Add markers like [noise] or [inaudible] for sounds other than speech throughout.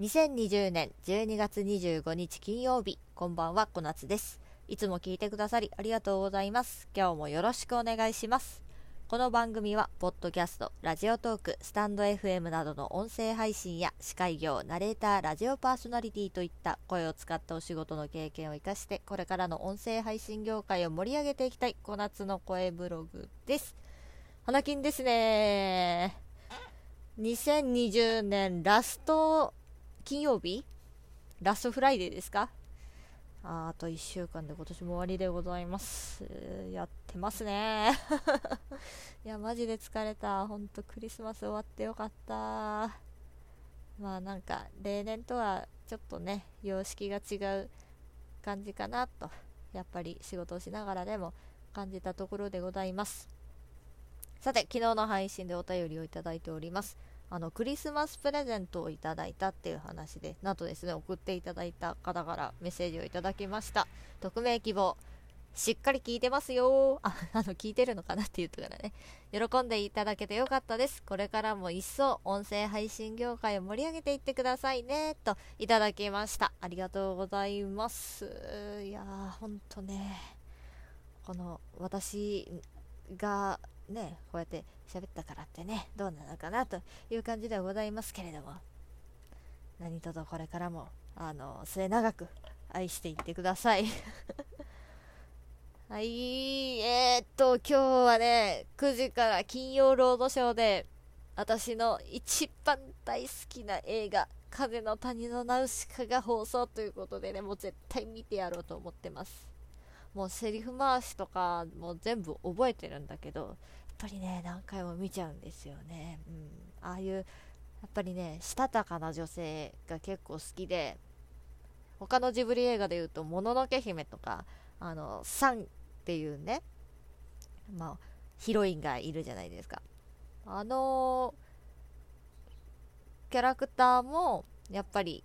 2020年12月25日金曜日こんばんは小夏です。いつも聞いてくださりありがとうございます。今日もよろしくお願いします。この番組はポッドキャストラジオトークスタンド FM などの音声配信や司会業ナレーターラジオパーソナリティといった声を使ったお仕事の経験を生かしてこれからの音声配信業界を盛り上げていきたい小夏の声ブログです。花金ですね。2020年ラスト金曜日？ last Friday ですか？ああと1週間で今年も終わりでございます。やってますね。[laughs] いや、マジで疲れた。ほんとクリスマス終わってよかった。まあなんか、例年とはちょっとね、様式が違う感じかなと、やっぱり仕事をしながらでも感じたところでございます。さて、昨日の配信でお便りをいただいております。あのクリスマスプレゼントをいただいたっていう話でなんとですね送っていただいた方からメッセージをいただきました匿名希望しっかり聞いてますよ [laughs] あ、あの、聞いてるのかなって言ったからね。喜んでいただけてよかったです。これからも一層音声配信業界を盛り上げていってくださいね。と、いただきました。ありがとうございます。いやー、ほんとね、この、私がね、こうやって喋ったからってね、どうなのかなという感じではございますけれども、何とぞこれからも、あの、末永く愛していってください。[laughs] はい、えー、っと、今日はね、9時から金曜ロードショーで、私の一番大好きな映画、風の谷のナウシカが放送ということでね、もう絶対見てやろうと思ってます。もうセリフ回しとかもう全部覚えてるんだけど、ぱりね、何回も見ちゃうんですよね。うん。ああいう、やっぱりね、したたかな女性が結構好きで、他のジブリ映画で言うと、もののけ姫とか、あの、サンっていうね、まあ、ヒロインがいるじゃないですか。あのキャラクターも、やっぱり、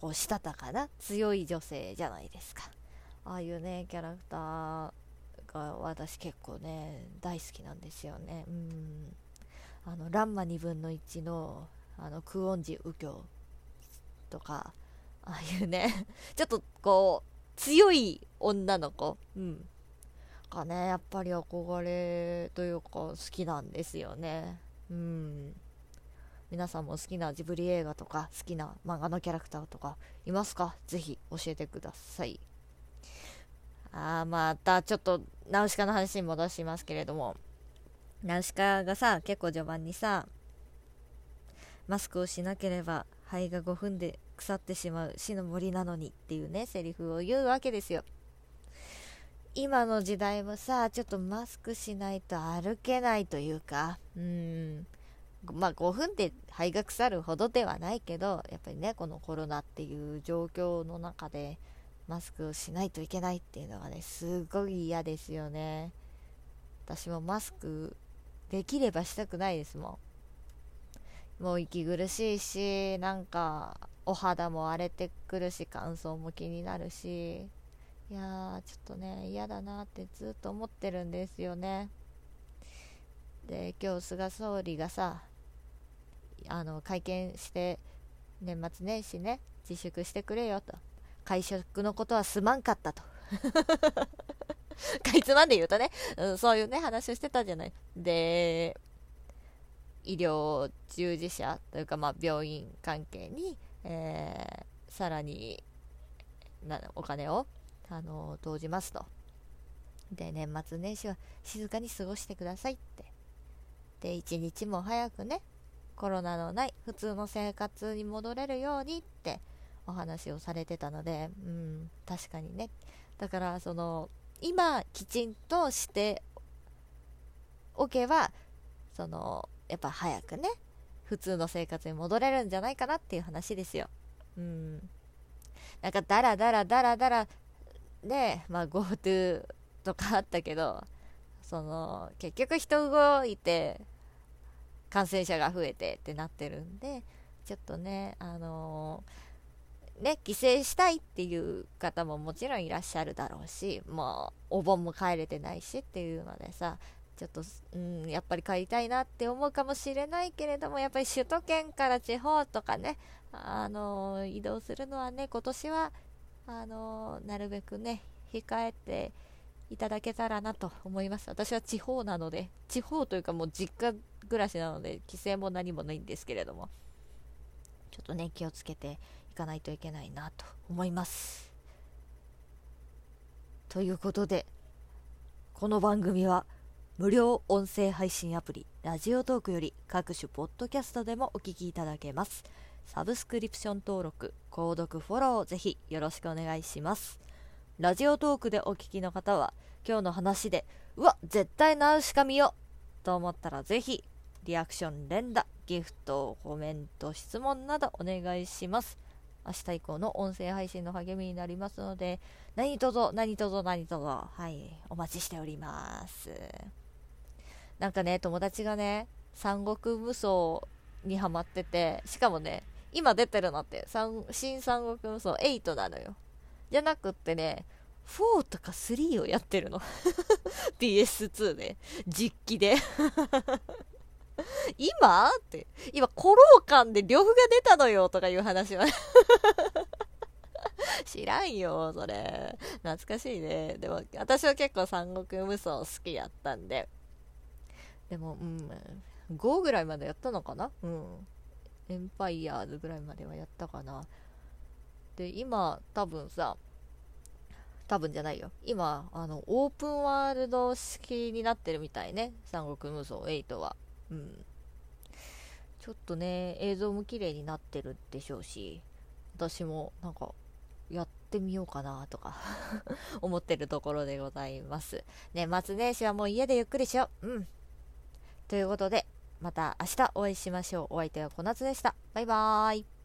こう、したたかな強い女性じゃないですか。ああいうねキャラクターが私結構ね大好きなんですよね。うん。あのランマ2分の1のあのクオンジ右京とかああいうね [laughs] ちょっとこう強い女の子うん。がねやっぱり憧れというか好きなんですよね。うん。皆さんも好きなジブリ映画とか好きな漫画のキャラクターとかいますか？ぜひ教えてください。あまたちょっとナウシカの話に戻しますけれども。ナウシカがさ結構序盤にさマスクをしなければ肺が5分で腐ってしまう死の森なのにっていうねセリフを言うわけですよ。今の時代もさちょっとマスクしないと歩けないというかうんまあ5分で肺が腐るほどではないけどやっぱりねこのコロナっていう状況の中でマスクをしないといけないっていうのがねすごい嫌ですよね。私もマスクできればしたくないですもん。もう息苦しいしなんかお肌も荒れてくるし乾燥も気になるし。いやーちょっとね嫌だなってずっと思ってるんですよね。で今日菅総理がさあの会見して年末年始ね自粛してくれよと。会食のことはすまんかったと。[laughs] かいつまんで言うとね、うん、そういうね話をしてたじゃない。で医療従事者というか、まあ、病院関係に、えー、さらになお金を、あの投じますと。で年末年始は静かに過ごしてくださいって。で一日も早くねコロナのない普通の生活に戻れるようにって。お話をされてたので、うん、確かにね。だから、その、今、きちんとしておけば、その、やっぱ早くね、普通の生活に戻れるんじゃないかなっていう話ですよ。うん。なんか、だらだらだらだら、ね、まあ、GoTo とかあったけど、その、結局人動いて、感染者が増えてってなってるんで、ちょっとね、あのーね、帰省したいっていう方ももちろんいらっしゃるだろうし、もうお盆も帰れてないしっていうのでさ、ちょっと、うん、やっぱり帰りたいなって思うかもしれないけれども、やっぱり首都圏から地方とかね、あの移動するのはね、今年は、あのなるべくね、控えていただけたらなと思います。私は地方なので、地方というかもう実家暮らしなので、規制も何もないんですけれども、ちょっとね、気をつけてかないといけないなと思います。ということで、この番組は、無料音声配信アプリラジオトークより各種ポッドキャストでもお聞きいただけます。サブスクリプション登録、購読、フォローをぜひよろしくお願いします。ラジオトークでお聞きの方は今日の話で、うわ、絶対ナウシカ見よと思ったらぜひリアクション、連打、ギフト、コメント、質問などお願いします。明日以降の音声配信の励みになりますので、何卒、何卒、何卒、はい、お待ちしております。なんかね、友達がね、三国無双にハマってて、しかもね、今出てるのって、新三国無双8なのよ。じゃなくってね、4とか3をやってるの。[laughs] PS2 で。実機で。[laughs] 今？って。今、コローカンで呂布が出たのよとかいう話は。[laughs] 知らんよ、それ。懐かしいね。でも、私は結構三国無双好きやったんで。でも、うん、5ぐらいまでやったのかな？うん。エンパイアーズぐらいまではやったかな。で、今、多分さ、多分じゃないよ。今、あの、オープンワールド式になってるみたいね。三国無双8は。うん。ちょっとね、映像も綺麗になってるでしょうし、私もなんか、やってみようかなとか [laughs] 思ってるところでございます。年末年始はもう家でゆっくりしよう。うん。ということで、また明日お会いしましょう。お相手は小夏でした。バイバーイ。